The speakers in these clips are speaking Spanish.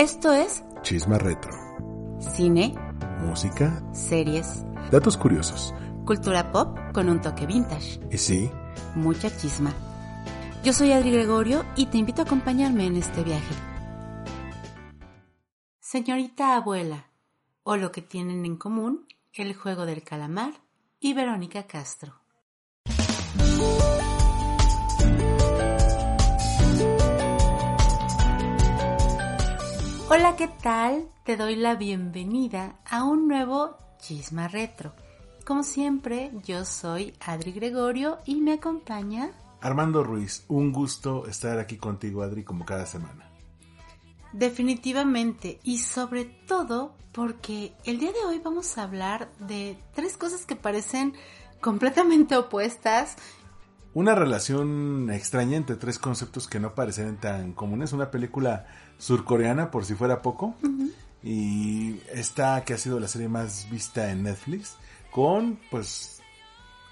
Esto es Chisma Retro. cine, Música, series, datos curiosos. cultura pop con un toque vintage, Y sí, mucha chisma. Yo soy Adri Gregorio y te invito a acompañarme en este viaje. Señorita abuela, o lo que tienen en común, el juego del calamar y Verónica Castro. Hola, ¿qué tal? Te doy la bienvenida a un nuevo Chisma Retro. Como siempre, yo soy Adri Gregorio y me acompaña Armando Ruiz, un gusto estar aquí contigo, Adri, como cada semana. definitivamente y sobre todo porque el día de hoy vamos a hablar de tres cosas que parecen completamente opuestas. Una relación extraña entre tres conceptos que no parecen tan comunes. Una película surcoreana, por si fuera poco. Y esta que ha sido la serie más vista en Netflix. Con, pues,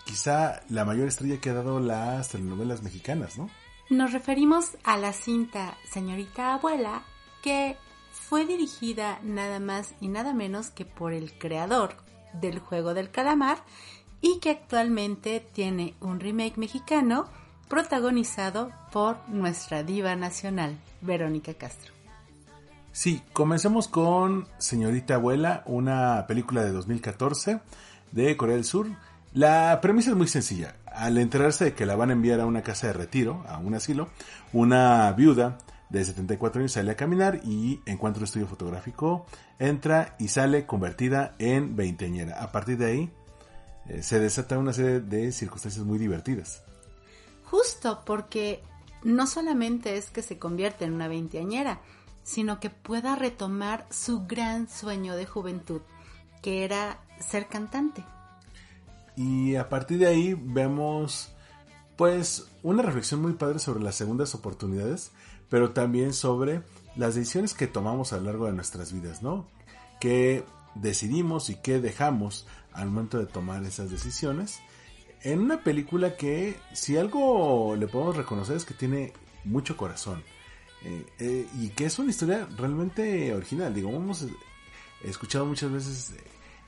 quizá la mayor estrella que ha dado las telenovelas mexicanas, ¿no? Nos referimos a la cinta Señorita Abuela que fue dirigida nada más y nada menos que por el creador del juego del calamar y que actualmente tiene un remake mexicano protagonizado por nuestra diva nacional, Verónica Castro. Sí, comencemos con Señorita Abuela, una película de 2014 de Corea del Sur. La premisa es muy sencilla. Al enterarse de que la van a enviar a una casa de retiro, a un asilo, una viuda de 74 años sale a caminar y encuentra un estudio fotográfico, entra y sale convertida en veinteañera. A partir de ahí eh, se desata una serie de circunstancias muy divertidas. Justo porque no solamente es que se convierte en una veinteañera, sino que pueda retomar su gran sueño de juventud, que era ser cantante. Y a partir de ahí vemos pues una reflexión muy padre sobre las segundas oportunidades, pero también sobre las decisiones que tomamos a lo largo de nuestras vidas, ¿no? Que decidimos y que dejamos al momento de tomar esas decisiones. En una película que si algo le podemos reconocer es que tiene mucho corazón. eh, eh, y que es una historia realmente original. Digo, hemos escuchado muchas veces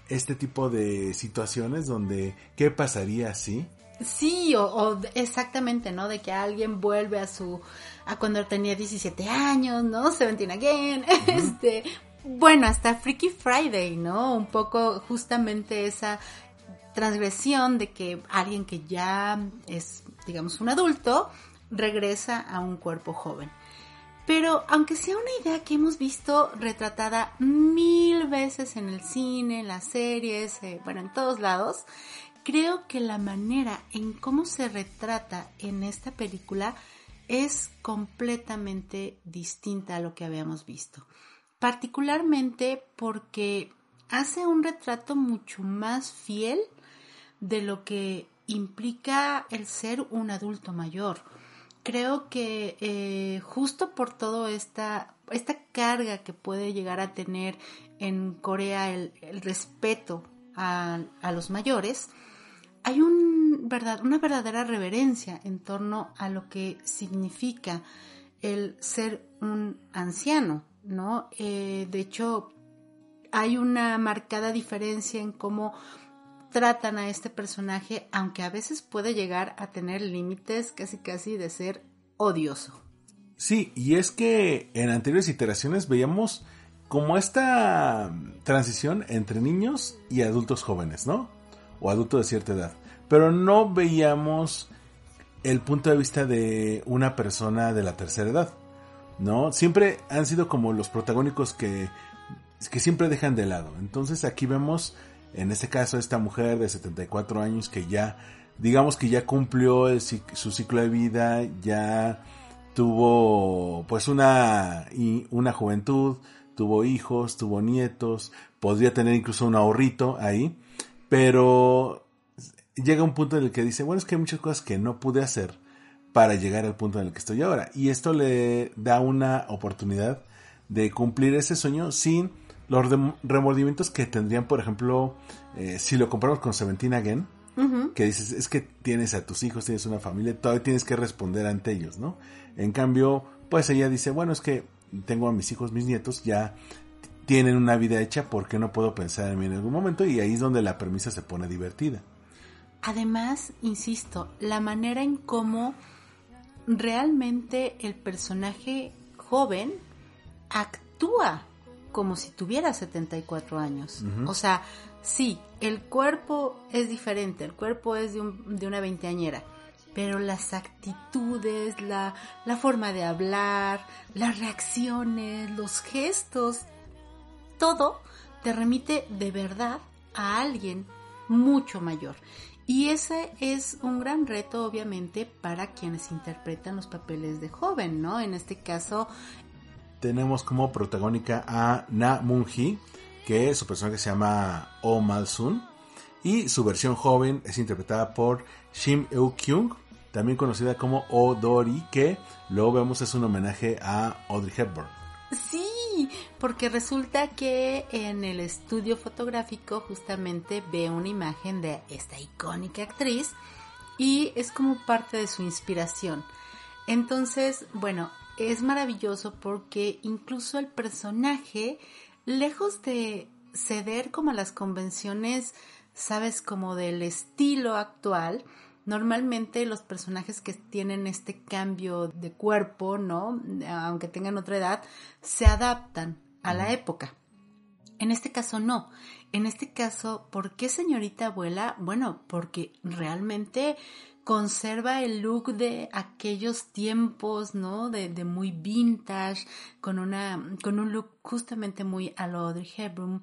este tipo de situaciones donde ¿qué pasaría si? Sí, o, o exactamente, ¿no? De que alguien vuelve a su, a cuando tenía 17 años, ¿no? Seventeen again, este, bueno, hasta Freaky Friday, ¿no? Un poco justamente esa transgresión de que alguien que ya es, digamos, un adulto, regresa a un cuerpo joven. Pero aunque sea una idea que hemos visto retratada mil veces en el cine, en las series, eh, bueno, en todos lados, creo que la manera en cómo se retrata en esta película es completamente distinta a lo que habíamos visto. Particularmente porque hace un retrato mucho más fiel de lo que implica el ser un adulto mayor. Creo que eh, justo por todo esta, esta carga que puede llegar a tener en Corea el, respeto a, los mayores, hay una verdadera reverencia en torno a lo que significa el ser un anciano, ¿no? Eh, de hecho, hay una marcada diferencia en cómo tratan a este personaje, aunque a veces puede llegar a tener límites casi casi de ser odioso. Sí, y es que en anteriores iteraciones veíamos como esta transición entre niños y adultos jóvenes, ¿no? O adultos de cierta edad. Pero no veíamos el punto de vista de una persona de la tercera edad, ¿no? Siempre han sido como los protagónicos que, que siempre dejan de lado. Entonces aquí vemos en este caso esta mujer de 74 años que ya digamos que ya cumplió su ciclo de vida, ya tuvo pues una, una juventud, tuvo hijos, tuvo nietos, podría tener incluso un ahorrito ahí, pero llega un punto en el que dice, bueno, es que hay muchas cosas que no pude hacer para llegar al punto en el que estoy ahora. Y esto le da una oportunidad de cumplir ese sueño sin los remordimientos que tendrían, por ejemplo, eh, si lo comparamos con Seventeen Again, uh -huh. que dices, es que tienes a tus hijos, tienes una familia, todavía tienes que responder ante ellos, ¿no? En cambio, pues ella dice, bueno, es que tengo a mis hijos, mis nietos, ya tienen una vida hecha, ¿por qué no puedo pensar en mí en algún momento? Y ahí es donde la premisa se pone divertida. Además, insisto, la manera en cómo realmente el personaje joven actúa como si tuviera 74 años. O sea, sí, el cuerpo es diferente, el cuerpo es de, un, de una veinteañera, pero las actitudes, la, la forma de hablar, las reacciones, los gestos, todo te remite de verdad a alguien mucho mayor. Y ese es un gran reto, obviamente, para quienes interpretan los papeles de joven, ¿no? En este caso... Tenemos como protagónica a Na Moon-hee, que su personaje se llama Oh Mal-sun, y su versión joven es interpretada por Shim Euk-kyung, también conocida como Oh Dori, que luego vemos es un homenaje a Audrey Hepburn. Sí, porque resulta que en el estudio fotográfico justamente ve una imagen de esta icónica actriz y es como parte de su inspiración. Entonces, bueno, es maravilloso porque incluso el personaje, lejos de ceder como a las convenciones, sabes, como del estilo actual, Normalmente los personajes que tienen este cambio de cuerpo, ¿no? Aunque tengan otra edad, se adaptan a la época. En este caso no. En este caso, ¿por qué señorita abuela? Bueno, porque realmente conserva el look de aquellos tiempos, ¿no? De, de, muy vintage, con una, con un look justamente muy a lo Audrey Hepburn,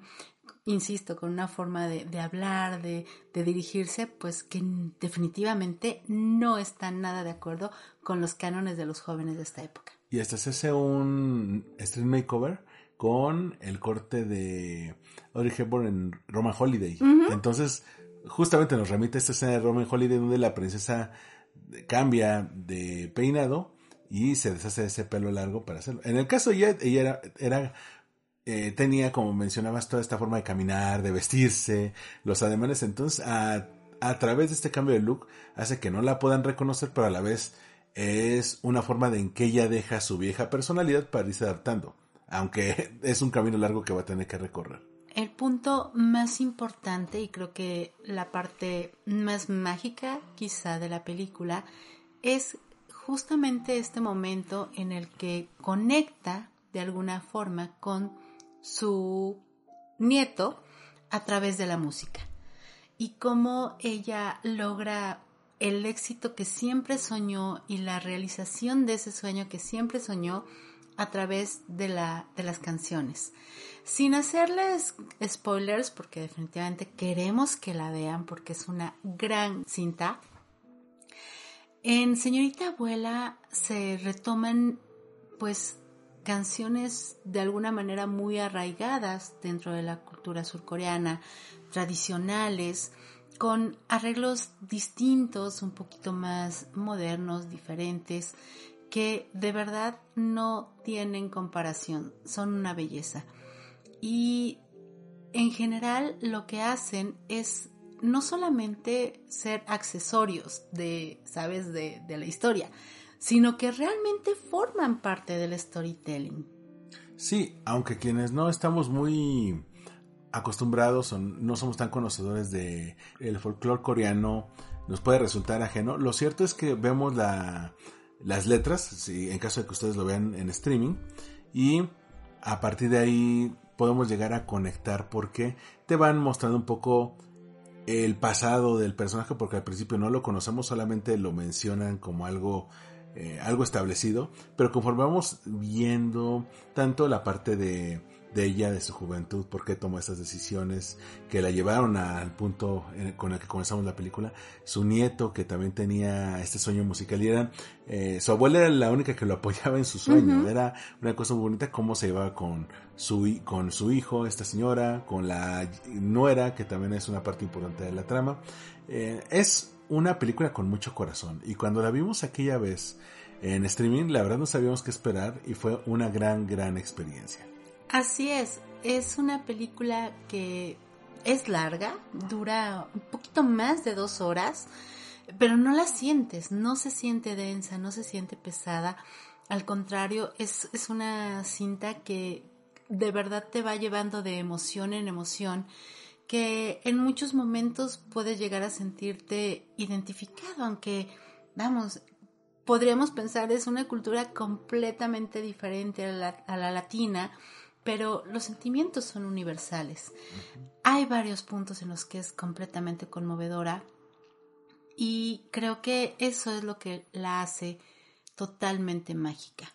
insisto, con una forma de, de hablar, de, de, dirigirse, pues que definitivamente no está nada de acuerdo con los cánones de los jóvenes de esta época. Y hasta se hace un street makeover con el corte de Audrey Hepburn en Roman Holiday. Entonces, justamente nos remite a esta escena de Roman Holiday donde la princesa cambia de peinado y se deshace de ese pelo largo para hacerlo. En el caso ella, ella era, era eh, tenía, como mencionabas, toda esta forma de caminar, de vestirse, los ademanes. Entonces, a, a través de este cambio de look, hace que no la puedan reconocer, pero a la vez es una forma de en que ella deja su vieja personalidad para irse adaptando. Aunque es un camino largo que va a tener que recorrer. El punto más importante y creo que la parte más mágica quizá de la película es justamente este momento en el que conecta de alguna forma con su nieto a través de la música y cómo ella logra el éxito que siempre soñó y la realización de ese sueño que siempre soñó a través de, la, de las canciones. Sin hacerles spoilers, porque definitivamente queremos que la vean porque es una gran cinta. En Señorita Abuela se retoman pues canciones de alguna manera muy arraigadas dentro de la cultura surcoreana, tradicionales, con arreglos distintos, un poquito más modernos, diferentes, que de verdad no tienen comparación, son una belleza. Y en general lo que hacen es no solamente ser accesorios de, sabes, de, de la historia, sino que realmente forman parte del storytelling. Sí, aunque quienes no estamos muy acostumbrados o no somos tan conocedores de el folclore coreano nos puede resultar ajeno. Lo cierto es que vemos la, las letras, si, en caso de que ustedes lo vean en streaming, y a partir de ahí podemos llegar a conectar porque te van mostrando un poco el pasado del personaje porque al principio no lo conocemos, solamente lo mencionan como algo eh, algo establecido, pero conforme vamos viendo tanto la parte de, de ella, de su juventud, por qué tomó esas decisiones que la llevaron al punto con el que comenzamos la película, su nieto que también tenía este sueño musical y era, eh, su abuela era la única que lo apoyaba en su sueño, era una cosa muy bonita cómo se llevaba con su, con su hijo, esta señora, con la nuera, que también es una parte importante de la trama, eh, es una película con mucho corazón y cuando la vimos aquella vez en streaming, la verdad no sabíamos qué esperar y fue una gran, gran experiencia. Así es, es una película que es larga, dura un poquito más de dos horas, pero no la sientes, no se siente densa, no se siente pesada. Al contrario, es, es una cinta que de verdad te va llevando de emoción en emoción, que en muchos momentos puedes llegar a sentirte identificado, aunque, vamos, podríamos pensar es una cultura completamente diferente a la, a la latina, pero los sentimientos son universales. Hay varios puntos en los que es completamente conmovedora y creo que eso es lo que la hace totalmente mágica.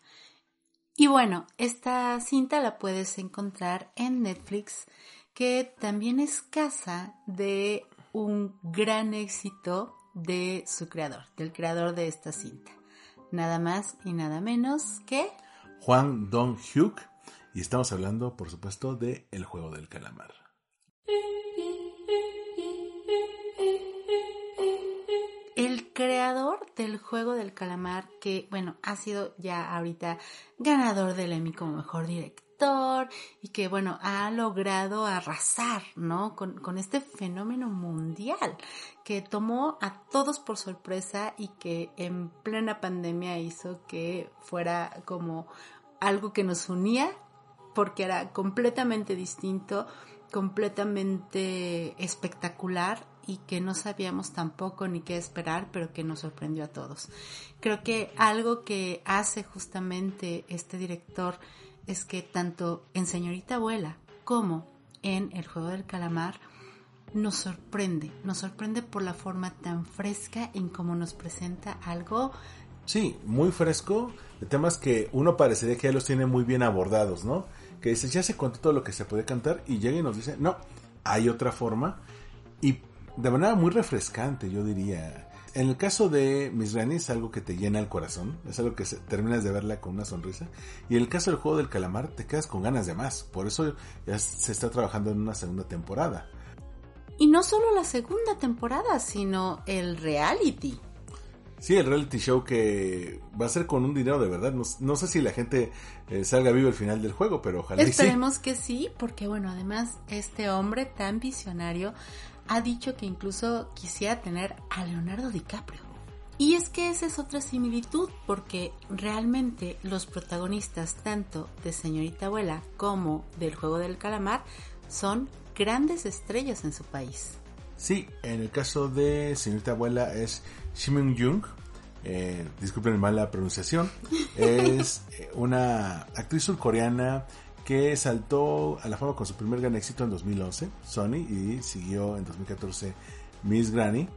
Y bueno, esta cinta la puedes encontrar en Netflix, que también es casa de un gran éxito de su creador, del creador de esta cinta. Nada más y nada menos que Juan Dong-hyuk y estamos hablando, por supuesto, de El juego del calamar. El creador del juego del calamar, que bueno, ha sido ya ahorita ganador del Emmy como mejor director y que bueno, ha logrado arrasar, ¿no? Con, con este fenómeno mundial que tomó a todos por sorpresa y que en plena pandemia hizo que fuera como algo que nos unía porque era completamente distinto, completamente espectacular y que no sabíamos tampoco ni qué esperar, pero que nos sorprendió a todos. Creo que algo que hace justamente este director es que tanto en Señorita Abuela como en El Juego del Calamar nos sorprende, nos sorprende por la forma tan fresca en cómo nos presenta algo Sí, muy fresco, de temas que uno parecería que ya los tiene muy bien abordados, ¿no? Que dice, ya se contó todo lo que se puede cantar y llega y nos dice, no, hay otra forma y de manera muy refrescante, yo diría. En el caso de Miss Granny es algo que te llena el corazón, es algo que terminas de verla con una sonrisa. Y en el caso del juego del calamar te quedas con ganas de más, por eso ya se está trabajando en una segunda temporada. Y no solo la segunda temporada, sino el reality. Sí, el reality show que va a ser con un dinero de verdad. No, sé si la gente eh, salga vivo al final del juego, pero ojalá Esperemos que sí, porque bueno, además este hombre tan visionario ha dicho que incluso quisiera tener a Leonardo DiCaprio. Y es que esa es otra similitud, porque realmente los protagonistas tanto de Señorita Abuela como del Juego del Calamar son grandes estrellas en su país. Sí, en el caso de Señorita Abuela es Shimin Jung, eh, disculpen mal la pronunciación, es eh, una actriz surcoreana que saltó a la fama con su primer gran éxito en 2011, Sony, y siguió en 2014 Miss Granny.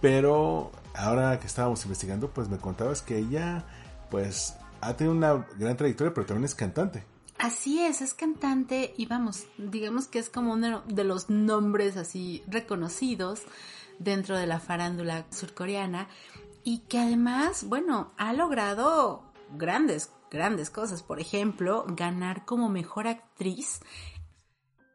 Pero ahora que estábamos investigando, pues me contabas que ella, pues, ha tenido una gran trayectoria, pero también es cantante. Así es, es cantante y vamos, digamos que es como uno de los nombres así reconocidos dentro de la farándula surcoreana y que además, bueno, ha logrado grandes, grandes cosas. Por ejemplo, ganar como mejor actriz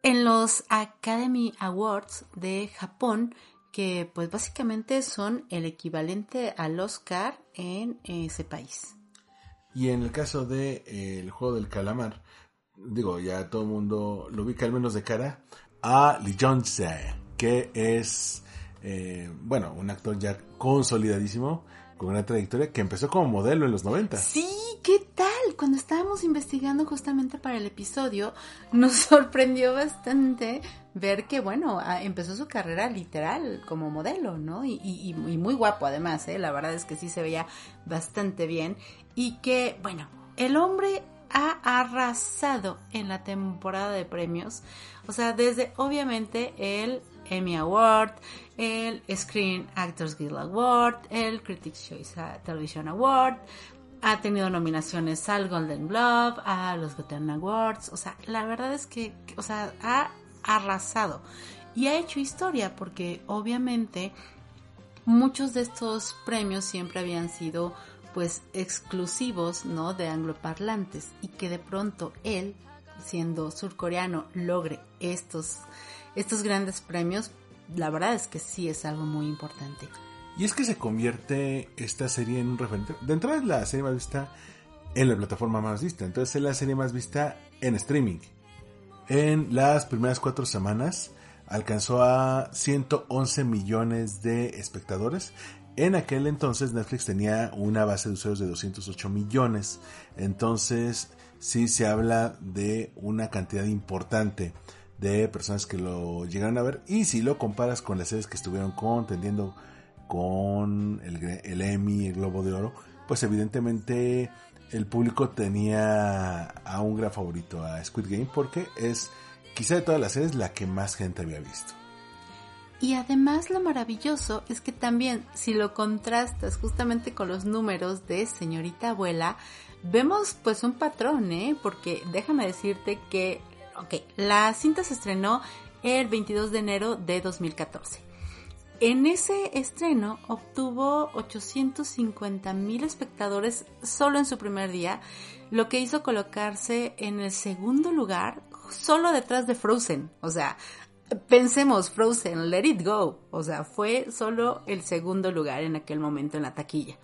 en los Academy Awards de Japón, que pues básicamente son el equivalente al Oscar en ese país. Y en el caso de eh, el juego del calamar, digo, ya todo el mundo lo ubica al menos de cara, a Lee Jong-jae, que es, eh, bueno, un actor ya consolidadísimo, con una trayectoria que empezó como modelo en los 90. Sí, ¿qué tal? Cuando estábamos investigando justamente para el episodio, nos sorprendió bastante ver que, bueno, empezó su carrera literal como modelo, ¿no? Y, muy guapo además, ¿eh? La verdad es que sí se veía bastante bien. Y que, bueno, el hombre ha arrasado en la temporada de premios. O sea, desde obviamente el Emmy Award, el Screen Actors Guild Award, el Critics Choice Television Award, ha tenido nominaciones al Golden Globe, a los Gotham Awards, o sea, la verdad es que, o sea, ha arrasado y ha hecho historia porque obviamente muchos de estos premios siempre habían sido pues exclusivos, ¿no? De angloparlantes y que de pronto él, siendo surcoreano, logre estos, estos grandes premios, la verdad es que sí es algo muy importante. Y es que se convierte esta serie en un referente. De entrada es la serie más vista en la plataforma más vista. Entonces es la serie más vista en streaming. En las primeras cuatro semanas alcanzó a 111 millones de espectadores En aquel entonces Netflix tenía una base de usuarios de 208 millones. Entonces sí se habla de una cantidad importante de personas que lo llegaron a ver. Y si lo comparas con las series que estuvieron contendiendo con el, Emmy, el Globo de Oro, pues evidentemente el público tenía a un gran favorito, a Squid Game, porque es quizá de todas las series la que más gente había visto. Y además lo maravilloso es que también si lo contrastas justamente con los números de señorita abuela, vemos pues un patrón, ¿eh? Porque déjame decirte que, ok, la cinta se estrenó el 22 de enero de 2014. En ese estreno obtuvo 850 mil espectadores solo en su primer día, lo que hizo colocarse en el segundo lugar solo detrás de Frozen. O sea, pensemos Frozen, Let It Go. O sea, fue solo el segundo lugar en aquel momento en la taquilla.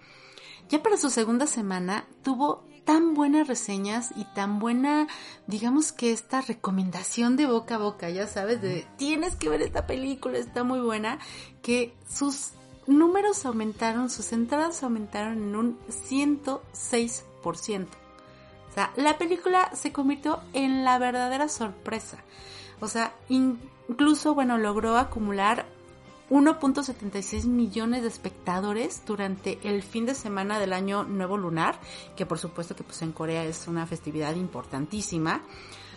Ya para su segunda semana tuvo tan buenas reseñas y tan buena, digamos que esta recomendación de boca a boca, ya sabes, de tienes que ver esta película, está muy buena, que sus números aumentaron, sus entradas aumentaron en un 106%. O sea, la película se convirtió en la verdadera sorpresa. O sea, incluso, bueno, logró acumular 1.76 millones de espectadores durante el fin de semana del año nuevo lunar, que por supuesto que pues en Corea es una festividad importantísima.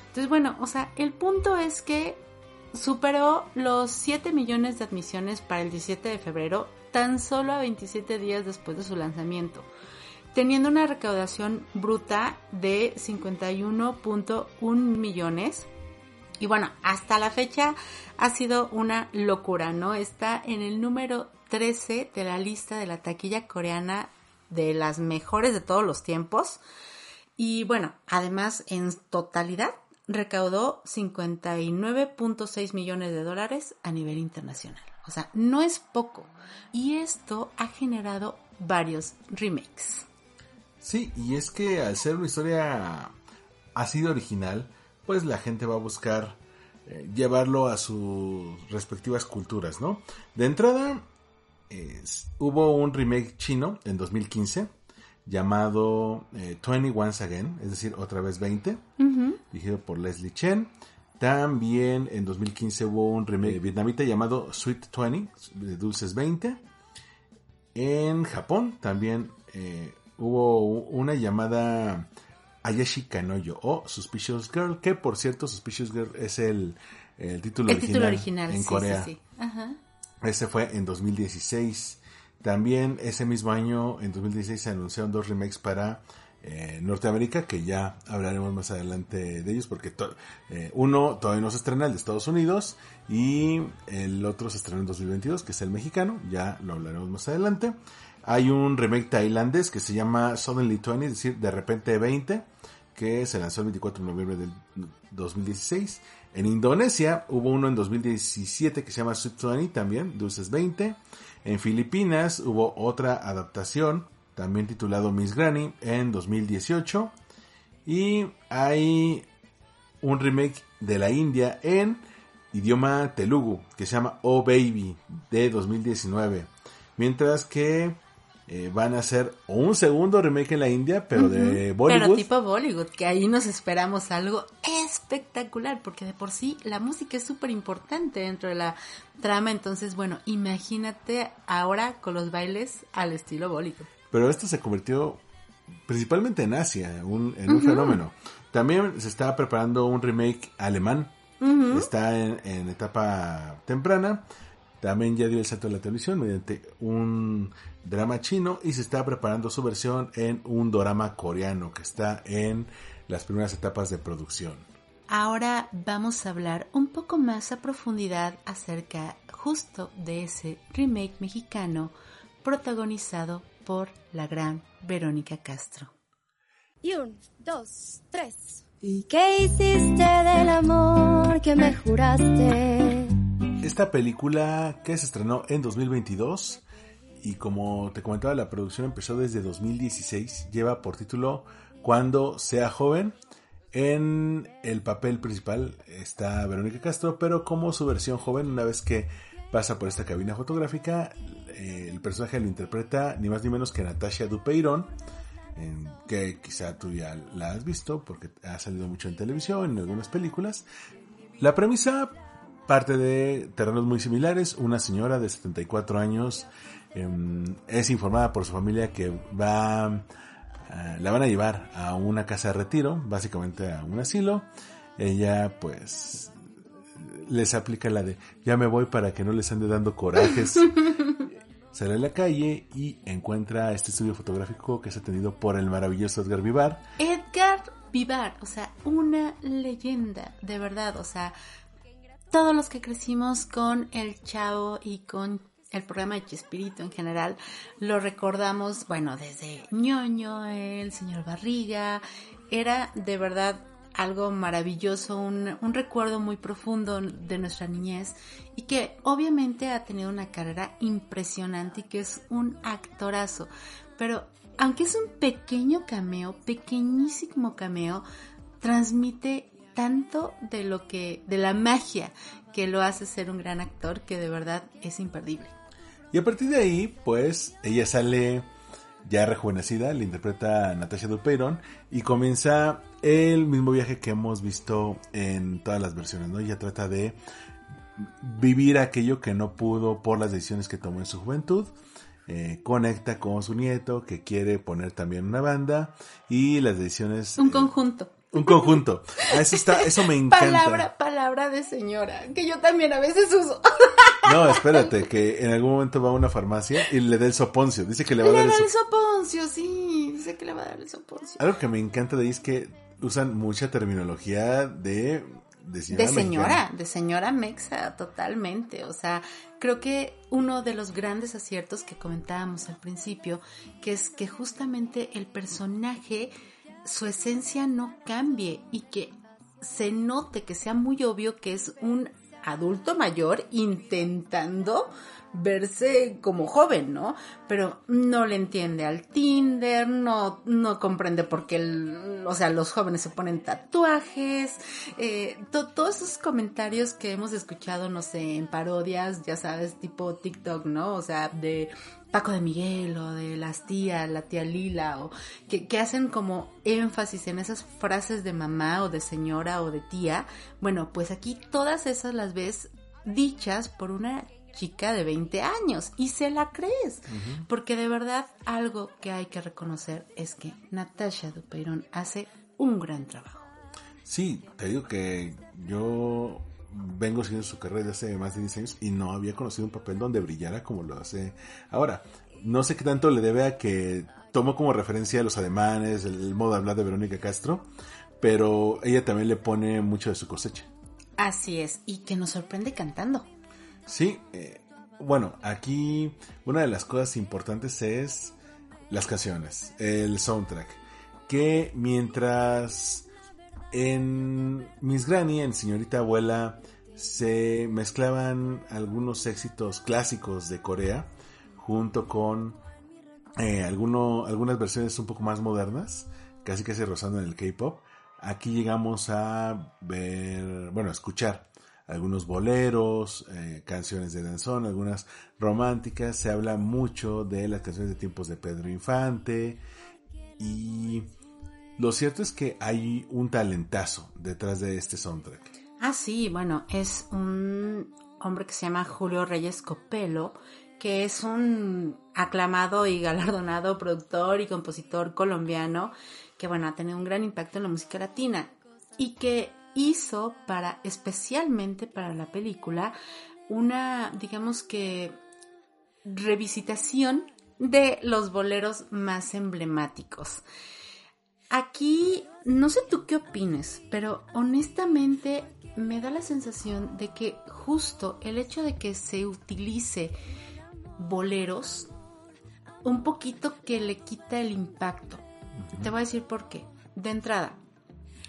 Entonces, bueno, o sea, el punto es que superó los 7 millones de admisiones para el 17 de febrero, tan solo a 27 días después de su lanzamiento, teniendo una recaudación bruta de 51.1 millones y bueno, hasta la fecha ha sido una locura, ¿no? Está en el número 13 de la lista de la taquilla coreana de las mejores de todos los tiempos. Y bueno, además en totalidad recaudó 59.6 millones de dólares a nivel internacional. O sea, no es poco. Y esto ha generado varios remakes. Sí, y es que al ser una historia así original, pues la gente va a buscar eh, llevarlo a sus respectivas culturas, ¿no? De entrada, hubo un remake chino en 2015 llamado 20 eh, Once Again, es decir, otra vez 20, dirigido por Leslie Chen. También en 2015 hubo un remake vietnamita llamado Sweet 20, de Dulces 20. En Japón también eh, hubo una llamada Ayashi Kanoyo o Suspicious Girl, que por cierto Suspicious Girl es el, título, original en Corea. Ese fue en 2016. También ese mismo año, en 2016, se anunciaron dos remakes para eh, Norteamérica, que ya hablaremos más adelante de ellos, porque eh, uno todavía no se estrena, el de Estados Unidos, y el otro se estrena en 2022, que es el mexicano, ya lo hablaremos más adelante. Hay un remake tailandés que se llama Suddenly 20, es decir, de repente 20, que se lanzó el 24 de noviembre del 2016. En Indonesia hubo uno en 2017 que se llama Sweet 20 también, Dulces 20. En Filipinas hubo otra adaptación, también titulado Miss Granny, en 2018. Y hay un remake de la India en idioma telugu que se llama Oh Baby de 2019. Mientras que eh, van a hacer un segundo remake en la India, pero de Bollywood. Pero tipo Bollywood, que ahí nos esperamos algo espectacular, porque de por sí la música es súper importante dentro de la trama. Entonces, bueno, imagínate ahora con los bailes al estilo Bollywood. Pero esto se convirtió principalmente en Asia, en un fenómeno. También se está preparando un remake alemán. Está en, en etapa temprana también ya dio el salto a la televisión mediante un drama chino y se está preparando su versión en un drama coreano que está en las primeras etapas de producción. Ahora vamos a hablar un poco más a profundidad acerca justo de ese remake mexicano protagonizado por la gran Verónica Castro. Y un, dos, tres. ¿Y qué hiciste del amor que me juraste? Esta película que se estrenó en 2022 y como te comentaba la producción empezó desde 2016, lleva por título Cuando sea joven. En el papel principal está Verónica Castro, pero como su versión joven una vez que pasa por esta cabina fotográfica. Eh, el personaje lo interpreta ni más ni menos que Natasha Dupeyron, que quizá tú ya la has visto porque ha salido mucho en televisión, en algunas películas. La premisa parte de terrenos muy similares. Una señora de 74 años em, es informada por su familia que va, eh, la van a llevar a una casa de retiro, básicamente a un asilo. Ella pues les aplica la de ya me voy para que no les ande dando corajes. Sale a la calle y encuentra este estudio fotográfico que es atendido por el maravilloso Edgar Vivar. Edgar Vivar, o sea, una leyenda, de verdad, o sea, todos los que crecimos con El Chavo y con el programa de Chespirito en general, lo recordamos, bueno, desde ñoño, el señor Barriga, era de verdad algo maravilloso, un, un, recuerdo muy profundo de nuestra niñez y que obviamente ha tenido una carrera impresionante y que es un actorazo. Pero aunque es un pequeño cameo, pequeñísimo cameo, transmite tanto de lo que, de la magia que lo hace ser un gran actor que de verdad es imperdible. Y a partir de ahí, pues, ella sale ya rejuvenecida, le interpreta Natasha Dupeyron y comienza el mismo viaje que hemos visto en todas las versiones, ¿no? Ella trata de vivir aquello que no pudo por las decisiones que tomó en su juventud. Eh, conecta con su nieto que quiere poner también una banda y las decisiones... Un conjunto. Un conjunto. Ah, eso está, eso me encanta. Palabra, palabra de señora, que yo también a veces uso. No, espérate, que en algún momento va a una farmacia y le da el soponcio. Dice que le va a dar el, el soponcio. sí, dice que le va a dar el soponcio. Algo que me encanta de ahí es que usan mucha terminología de de señora, de señora, de señora mexa, totalmente. O sea, creo que uno de los grandes aciertos que comentábamos al principio, que es que justamente el personaje su esencia no cambie y que se note, que sea muy obvio que es un adulto mayor intentando verse como joven, ¿no? Pero no le entiende al Tinder, no, no comprende por qué, o sea, los jóvenes se ponen tatuajes, eh, todos esos comentarios que hemos escuchado, no sé, en parodias, ya sabes, tipo TikTok, ¿no? O sea, de Paco de Miguel o de las tías, la tía Lila, o que, que, hacen como énfasis en esas frases de mamá o de señora o de tía. Bueno, pues aquí todas esas las ves dichas por una chica de 20 años y se la crees. Porque de verdad algo que hay que reconocer es que Natasha Dupeyron hace un gran trabajo. Sí, te digo que yo vengo siguiendo su carrera desde hace más de 10 años y no había conocido un papel donde brillara como lo hace ahora. No sé qué tanto le debe a que tomo como referencia los ademanes, el, modo de hablar de Verónica Castro, pero ella también le pone mucho de su cosecha. Así es, y que nos sorprende cantando. Sí, eh, bueno, aquí una de las cosas importantes es las canciones, el soundtrack, que mientras en Miss Granny, en Señorita Abuela, se mezclaban algunos éxitos clásicos de Corea junto con eh, algunas versiones un poco más modernas, casi casi rozando en el K-pop. Aquí llegamos a ver, bueno, a escuchar algunos boleros, eh, canciones de danzón, algunas románticas. Se habla mucho de las canciones de tiempos de Pedro Infante. Y lo cierto es que hay un talentazo detrás de este soundtrack. Ah, sí, bueno, es un hombre que se llama Julio Reyes Copelo, que es un aclamado y galardonado productor y compositor colombiano que, bueno, ha tenido un gran impacto en la música latina y que hizo para, especialmente para la película, una, digamos que, revisitación de los boleros más emblemáticos. Aquí, no sé tú qué opines, pero honestamente me da la sensación de que justo el hecho de que se utilice boleros, un poquito que le quita el impacto. Te voy a decir por qué. De entrada,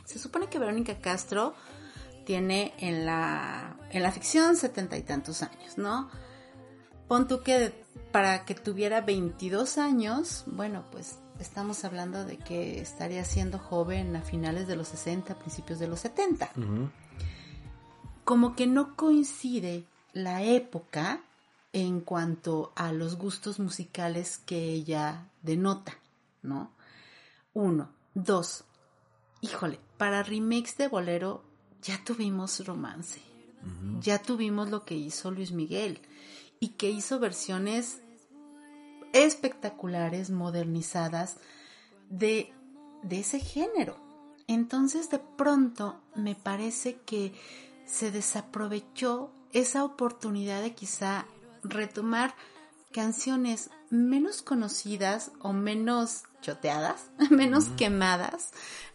se supone que Verónica Castro tiene en la, en la ficción setenta y tantos años, ¿no? Pon tú que para que tuviera 22 años, bueno, pues estamos hablando de que estaría siendo joven a finales de los 60, principios de los 70. Como que no coincide la época en cuanto a los gustos musicales que ella denota, ¿no? Uno. Dos. Híjole, para remakes de bolero ya tuvimos romance. Ya tuvimos lo que hizo Luis Miguel y que hizo versiones espectaculares, modernizadas de, de ese género. Entonces de pronto me parece que se desaprovechó esa oportunidad de quizá retomar canciones menos conocidas o menos choteadas, menos quemadas,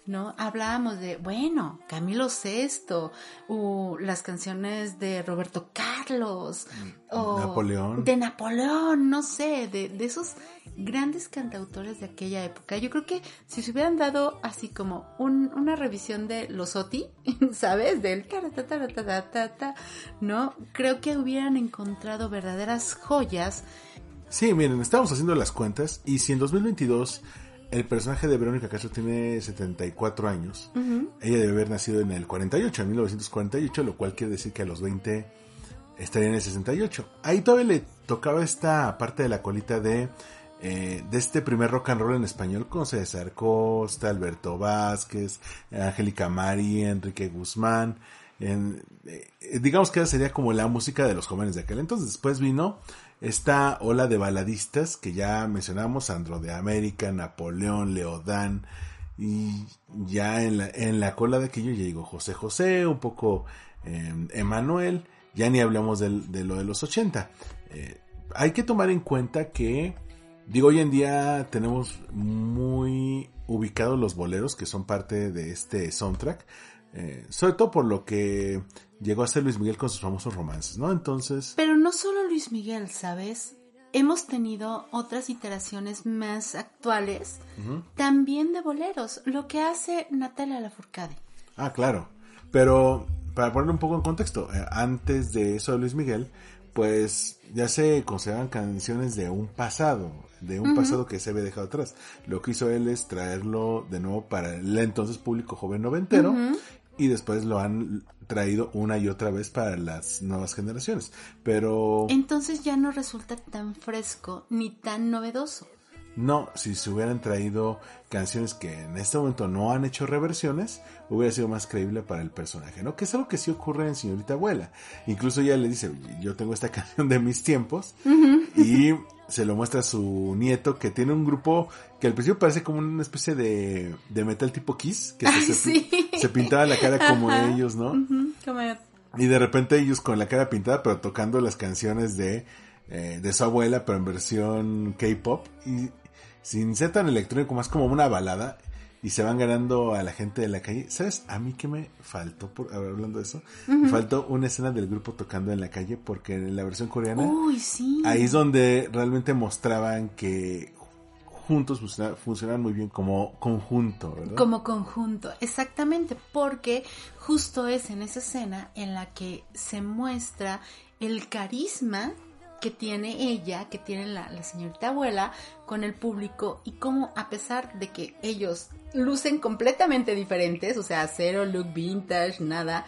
¿no? Hablábamos de, bueno, Camilo VI, o las canciones de Roberto Carlos, Mm, o Napoleón. de Napoleón, no sé, de, de esos grandes cantautores de aquella época. Yo creo que si se hubieran dado así como un- una revisión de los OTI, ¿sabes? Del ta ¿no? Creo que hubieran encontrado verdaderas joyas Sí, miren, estamos haciendo las cuentas y si en 2022 el personaje de Verónica Castro tiene 74 años, ella debe haber nacido en el 48, en 1948, lo cual quiere decir que a los 20 estaría en el 68. Ahí todavía le tocaba esta parte de la colita de, eh, de este primer rock and roll en español con César Costa, Alberto Vázquez, Angélica Mari, Enrique Guzmán. Eh, digamos que esa sería como la música de los jóvenes de aquel entonces. Después vino esta ola de baladistas que ya mencionamos, Sandro de América, Napoleón, Leodán, y ya en la, en la cola de aquello llegó José José, un poco eh, Emanuel, ya ni hablamos del- de lo de los 80. Eh, hay que tomar en cuenta que, digo, hoy en día tenemos muy ubicados los boleros que son parte de este soundtrack, eh, sobre todo por lo que llegó a ser Luis Miguel con sus famosos romances, ¿no? Entonces... Pero no solo Luis Miguel, ¿sabes? Hemos tenido otras iteraciones más actuales, también de boleros, lo que hace Natalia Lafourcade. Ah, claro. Pero para ponerlo un poco en contexto, eh, antes de eso de Luis Miguel, pues ya se consideraban canciones de un pasado, de un pasado que se había dejado atrás. Lo que hizo él es traerlo de nuevo para el entonces público joven noventero y después lo han traído una y otra vez para las nuevas generaciones. Pero Entonces ya no resulta tan fresco ni tan novedoso. No, si se hubieran traído canciones que en este momento no han hecho reversiones, hubiera sido más creíble para el personaje, ¿no? Que es algo que sí ocurre en Señorita Abuela. Incluso ella le dice, yo tengo esta canción de mis tiempos, y se lo muestra a su nieto que tiene un grupo que al principio parece como una especie de, de metal tipo Kiss, que Ay, se, sí. se pintaba la cara como Ajá. ellos, ¿no? Como- Y de repente ellos con la cara pintada, pero tocando las canciones de, eh, de su abuela, pero en versión K-pop. Y sin ser tan electrónico, más como una balada. Y se van ganando a la gente de la calle. ¿Sabes? A mí que me faltó, por, hablando de eso, me faltó una escena del grupo tocando en la calle, porque en la versión coreana, Uy, sí. ahí es donde realmente mostraban que juntos funciona- funcionan muy bien como conjunto, ¿verdad? Como conjunto, exactamente, porque justo es en esa escena en la que se muestra el carisma que tiene ella, que tiene la, la señorita abuela con el público y cómo a pesar de que ellos lucen completamente diferentes, o sea, cero look vintage, nada,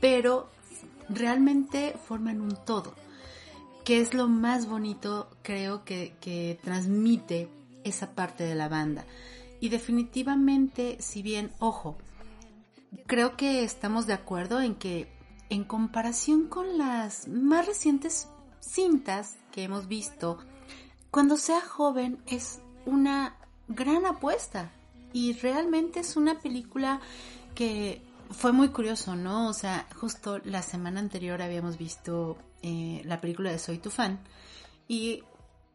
pero realmente forman un todo, que es lo más bonito creo que, que transmite esa parte de la banda. Y definitivamente, si bien, ojo, creo que estamos de acuerdo en que en comparación con las más recientes cintas que hemos visto, cuando sea joven es una gran apuesta y realmente es una película que fue muy curioso, ¿no? O sea, justo la semana anterior habíamos visto eh, la película de Soy tu fan y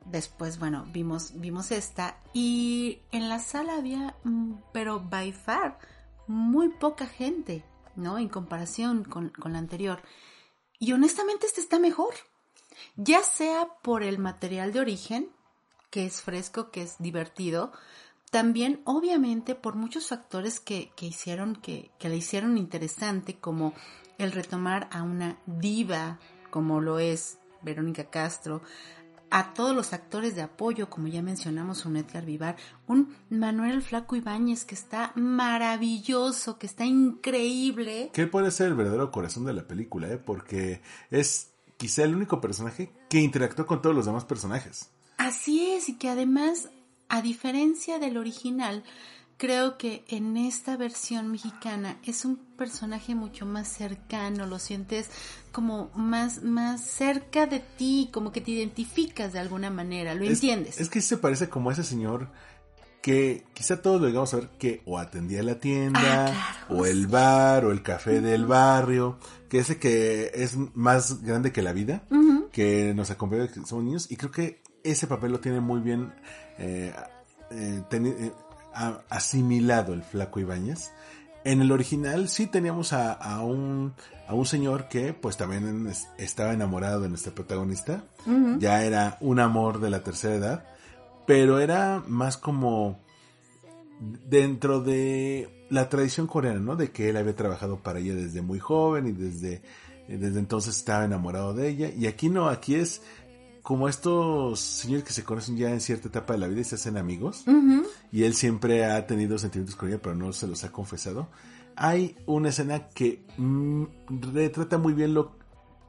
después, bueno, vimos, vimos esta y en la sala había, mm, pero by far, muy poca gente, ¿no? En comparación con, con la anterior. Y honestamente este está mejor. Ya sea por el material de origen, que es fresco, que es divertido, también obviamente por muchos factores que, que hicieron, que, que le hicieron interesante, como el retomar a una diva, como lo es Verónica Castro, a todos los actores de apoyo, como ya mencionamos, un Edgar Vivar, un Manuel el Flaco Ibáñez que está maravilloso, que está increíble. que puede ser el verdadero corazón de la película, ¿eh? porque es quizá el único personaje que interactuó con todos los demás personajes. Así es, y que además, a diferencia del original, creo que en esta versión mexicana es un personaje mucho más cercano, lo sientes como más, más cerca de ti, como que te identificas de alguna manera, lo entiendes. Es que se parece como a ese señor que quizá todos lo llegamos a ver que o atendía la tienda, Ah, o el bar, o el café del barrio, que ese que es más grande que la vida, que nos acompaña desde que somos niños, y creo que ese papel lo tiene muy bien eh, eh, eh, a- asimilado el flaco Ibáñez. En el original sí teníamos a, a un, a un señor que pues también es- estaba enamorado de nuestra protagonista, ya era un amor de la tercera edad, pero era más como dentro de la tradición coreana, ¿no? De que él había trabajado para ella desde muy joven y desde, desde entonces estaba enamorado de ella. Y aquí no, aquí es como estos señores que se conocen ya en cierta etapa de la vida y se hacen amigos. Y él siempre ha tenido sentimientos con ella, pero no se los ha confesado. Hay una escena que mm, retrata muy bien lo,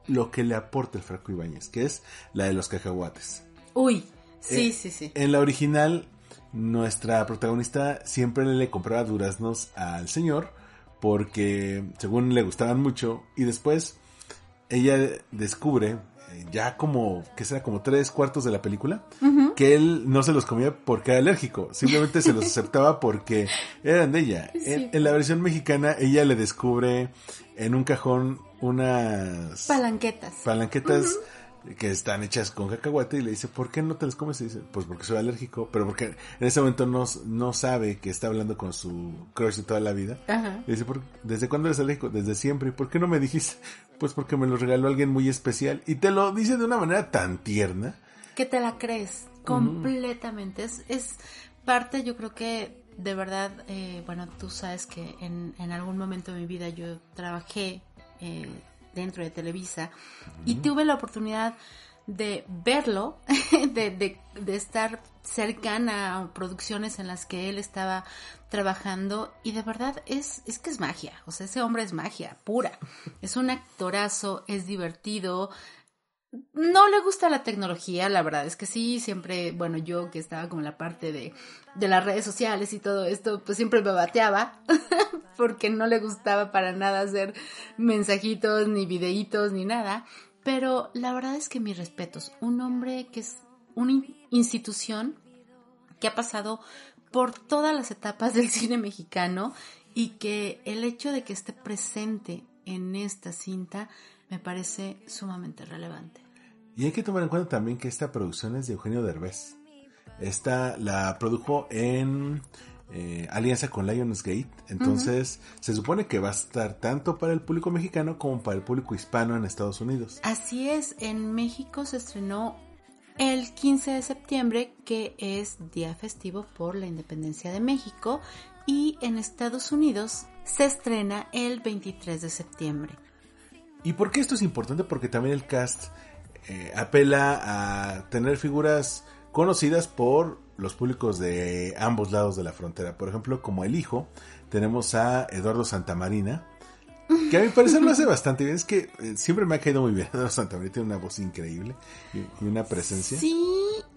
lo que le aporta el Franco Ibáñez, que es la de los cacahuates. Uy, sí, Eh, sí, sí. En la original, nuestra protagonista siempre le compraba duraznos al señor porque según le gustaban mucho y después ella descubre eh, ya como que será como tres cuartos de la película que él no se los comía porque era alérgico simplemente se los aceptaba porque eran de ella. En, en la versión mexicana ella le descubre en un cajón unas Palanquetas. palanquetas que están hechas con cacahuate y le dice, ¿por qué no te las comes? Y dice, pues porque soy alérgico, pero porque en ese momento no, no sabe que está hablando con su crush de toda la vida. Ajá. Y dice, "¿Por- ¿desde cuándo eres alérgico? Desde siempre. ¿Y por qué no me dijiste? Pues porque me lo regaló alguien muy especial. Y te lo dice de una manera tan tierna. que te la crees completamente. Es, es parte, yo creo que de verdad, eh, bueno, tú sabes que en, en algún momento de mi vida yo trabajé eh, dentro de Televisa y tuve la oportunidad de verlo, de, de, de estar cercana a producciones en las que él estaba trabajando y de verdad es, es que es magia, o sea, ese hombre es magia pura, es un actorazo, es divertido, no le gusta la tecnología, la verdad es que sí, siempre, bueno, yo que estaba como en la parte de, de las redes sociales y todo esto, pues siempre me bateaba, porque no le gustaba para nada hacer mensajitos, ni videitos, ni nada. Pero la verdad es que mis respetos, un hombre que es una in- institución que ha pasado por todas las etapas del cine mexicano y que el hecho de que esté presente en esta cinta me parece sumamente relevante. Y hay que tomar en cuenta también que esta producción es de Eugenio Derbez. Esta la produjo en eh, alianza con Lionsgate. Entonces, se supone que va a estar tanto para el público mexicano como para el público hispano en Estados Unidos. Así es, en México se estrenó el 15 de septiembre, que es día festivo por la independencia de México, y en Estados Unidos se estrena el 23 de septiembre. ¿Y por qué esto es importante? Porque también el cast eh, apela a tener figuras conocidas por los públicos de ambos lados de la frontera. Por ejemplo, como el hijo, tenemos a Eduardo Santamarina, que a mi parecer lo hace bastante bien. Es que eh, siempre me ha caído muy bien. Eduardo Santamarina tiene una voz increíble y, y una presencia. Sí,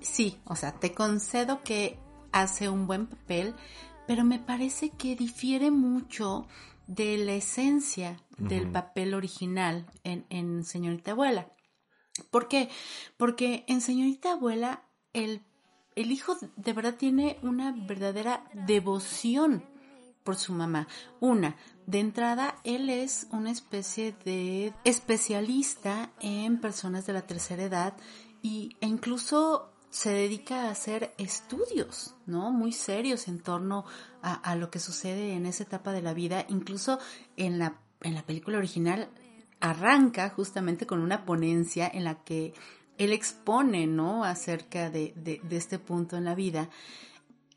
sí, o sea, te concedo que hace un buen papel, pero me parece que difiere mucho de la esencia del papel original en, en Señorita Abuela. ¿Por qué? Porque en Señorita Abuela el, el hijo de verdad tiene una verdadera devoción por su mamá. Una, de entrada, él es una especie de especialista en personas de la tercera edad y, e incluso se dedica a hacer estudios, ¿no? Muy serios en torno a, lo que sucede en esa etapa de la vida. Incluso en la, en la película original arranca justamente con una ponencia en la que él expone, ¿no? Acerca de, de, de este punto en la vida.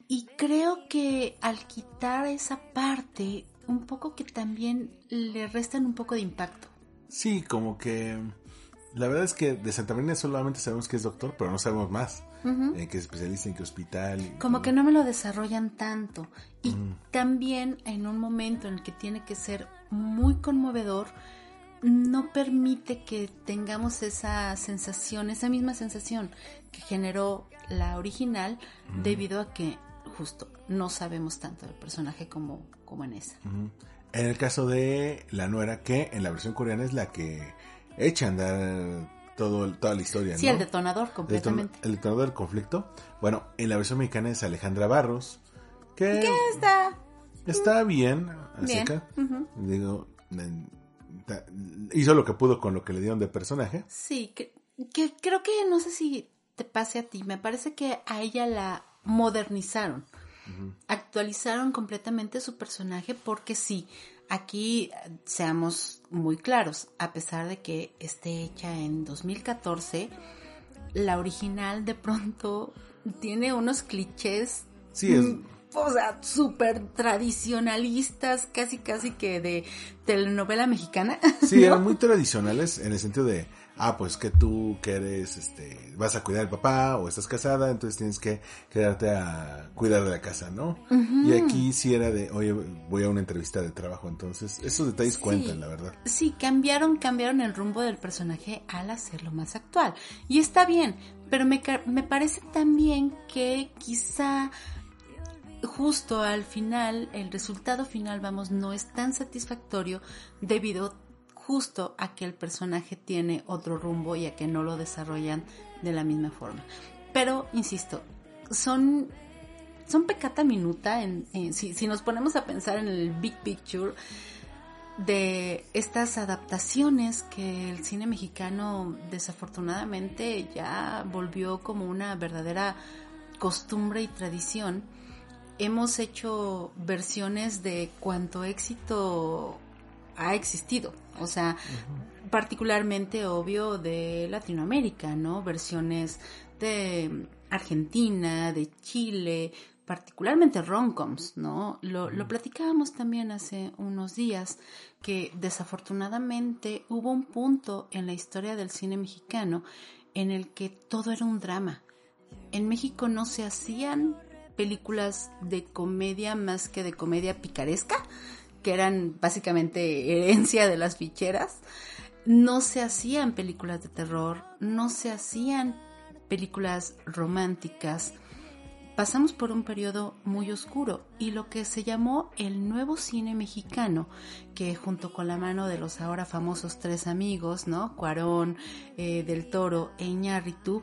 Y creo que al quitar esa parte, un poco que también le restan un poco de impacto. Sí, como que la verdad es que de Santa Marina solamente sabemos que es doctor, pero no sabemos más. En qué especialista, en qué hospital. y- Como que no me lo desarrollan tanto. Y Mm. también en un momento en el que tiene que ser muy conmovedor, no permite que tengamos esa sensación, esa misma sensación que generó la original debido a que justo no sabemos tanto del personaje como, como en esa. En el caso de la nuera, que en la versión coreana es la que echa a andar todo, toda la historia. Sí, el detonador completamente. El, detonador del conflicto. Bueno, en la versión mexicana es Alejandra Barros. Que ¿Qué está? Está bien. Que, digo, hizo lo que pudo con lo que le dieron de personaje. Sí, que, que creo que no sé si te pase a ti. Me parece que a ella la modernizaron. Actualizaron completamente su personaje porque sí, aquí seamos muy claros, a pesar de que esté hecha en 2014, la original de pronto tiene unos clichés. Sí, es. Mm, o sea, súper tradicionalistas, casi casi que de telenovela mexicana. Sí, eran muy tradicionales en el sentido de ah, pues que tú que eres, este, vas a cuidar al papá o estás casada, entonces tienes que quedarte a cuidar de la casa, ¿no? Y aquí sí era de, oye, voy a una entrevista de trabajo, entonces esos detalles cuentan, la verdad. Sí, cambiaron, cambiaron el rumbo del personaje al hacerlo más actual. Y está bien, pero me, me parece también que quizá justo al final, el resultado final, vamos, no es tan satisfactorio debido justo a que el personaje tiene otro rumbo y a que no lo desarrollan de la misma forma. Pero, insisto, son, son pecata minuta en, si, si nos ponemos a pensar en el big picture de estas adaptaciones que el cine mexicano desafortunadamente ya volvió como una verdadera costumbre y tradición. Hemos hecho versiones de cuanto éxito ha existido. O sea, particularmente obvio de Latinoamérica, ¿no? Versiones de Argentina, de Chile, particularmente romcoms, ¿no? Lo, lo platicábamos también hace unos días que desafortunadamente hubo un punto en la historia del cine mexicano en el que todo era un drama. En México no se hacían películas de comedia más que de comedia picaresca, que eran básicamente herencia de las ficheras, no se hacían películas de terror, no se hacían películas románticas. Pasamos por un periodo muy oscuro y lo que se llamó el nuevo cine mexicano, que junto con la mano de los ahora famosos tres amigos, ¿no? Cuarón, eh, Del Toro e Iñárritu,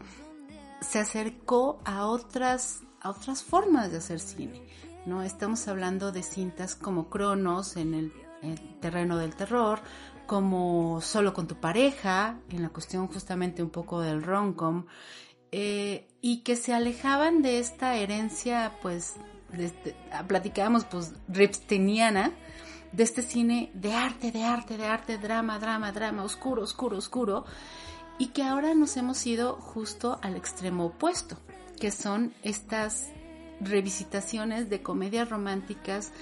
se acercó a otras, a otras formas de hacer cine ¿no? Estamos hablando de cintas como Cronos en el, terreno del terror, como Solo con tu pareja, en la cuestión justamente un poco del romcom, eh, y que se alejaban de esta herencia, pues, este, platicábamos, pues, ripsteniana, de este cine de arte, de arte, de arte, drama, drama, drama, oscuro, oscuro, oscuro, y que ahora nos hemos ido justo al extremo opuesto, que son estas revisitaciones de comedias románticas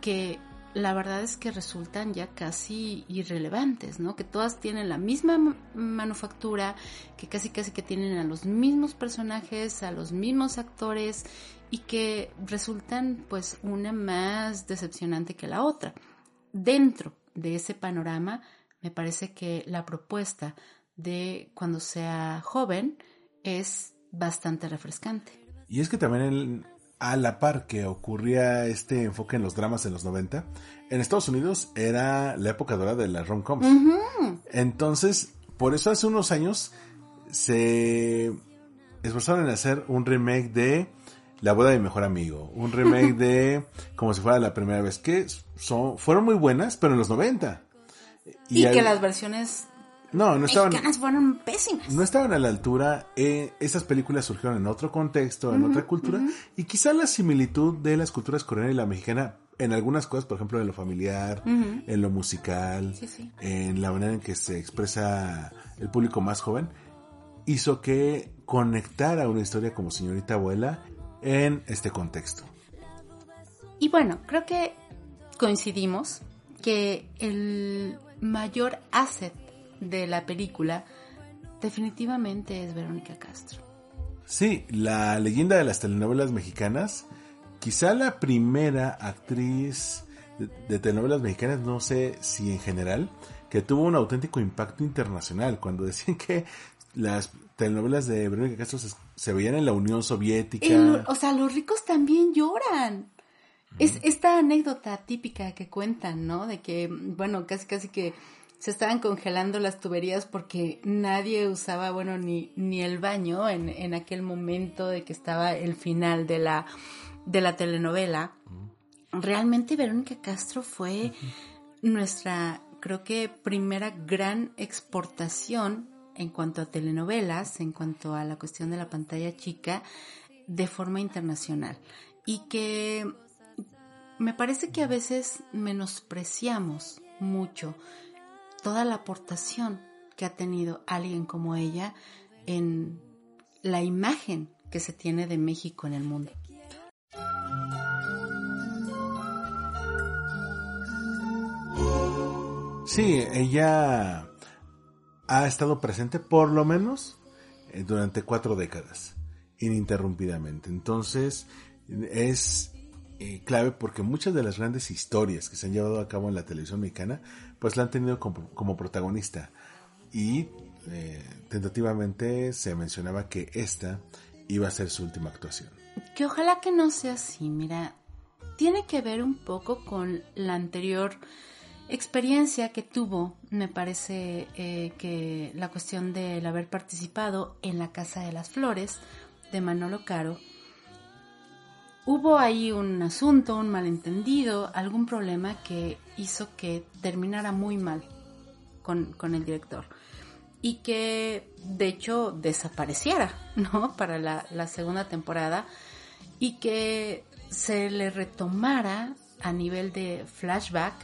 que la verdad es que resultan ya casi irrelevantes, ¿no? Que todas tienen la misma manufactura, que casi casi que tienen a los mismos personajes, a los mismos actores y que resultan pues una más decepcionante que la otra. Dentro de ese panorama, me parece que la propuesta de cuando sea joven es bastante refrescante. Y es que también el, a la par que ocurría este enfoque en los dramas en los 90, en Estados Unidos era la época dorada de las rom-coms. Entonces, por eso hace unos años se esforzaron en hacer un remake de La boda de mi mejor amigo, un remake de Como si fuera la primera vez, que son, fueron muy buenas, pero en los 90. Y, que las versiones no, no estaban. fueron pésimas. No estaban a la altura. Eh, esas películas surgieron en otro contexto, en otra cultura. Y quizá la similitud de las culturas coreana y la mexicana en algunas cosas, por ejemplo, en lo familiar, en lo musical, en la manera en que se expresa el público más joven, hizo que conectara una historia como señorita abuela en este contexto. Y bueno, creo que coincidimos que el mayor asset de la película definitivamente es Verónica Castro. Sí, la leyenda de las telenovelas mexicanas, quizá la primera actriz de, telenovelas mexicanas, no sé si en general, que tuvo un auténtico impacto internacional cuando decían que las telenovelas de Verónica Castro se, veían en la Unión Soviética. o sea, los ricos también lloran. Es esta anécdota típica que cuentan, ¿no? De que, bueno, casi casi que se estaban congelando las tuberías porque nadie usaba, bueno, ni, ni el baño en, en aquel momento de que estaba el final de la, de la telenovela. Realmente Verónica Castro fue nuestra, creo que, primera gran exportación en cuanto a telenovelas, en cuanto a la cuestión de la pantalla chica, de forma internacional. Y que me parece que a veces menospreciamos mucho toda la aportación que ha tenido alguien como ella en la imagen que se tiene de México en el mundo. Sí, ella ha estado presente por lo menos eh, durante cuatro décadas, ininterrumpidamente. Entonces, es eh, clave porque muchas de las grandes historias que se han llevado a cabo en la televisión mexicana, pues la han tenido como, protagonista. Y eh, tentativamente se mencionaba que esta iba a ser su última actuación. Que ojalá que no sea así, mira, tiene que ver un poco con la anterior experiencia que tuvo, me parece eh, que la cuestión del haber participado en la Casa de las Flores de Manolo Caro, hubo ahí un asunto, un malentendido, algún problema que hizo que terminara muy mal con, con el director y que de hecho desapareciera, ¿no? Para la, segunda temporada y que se le retomara a nivel de flashback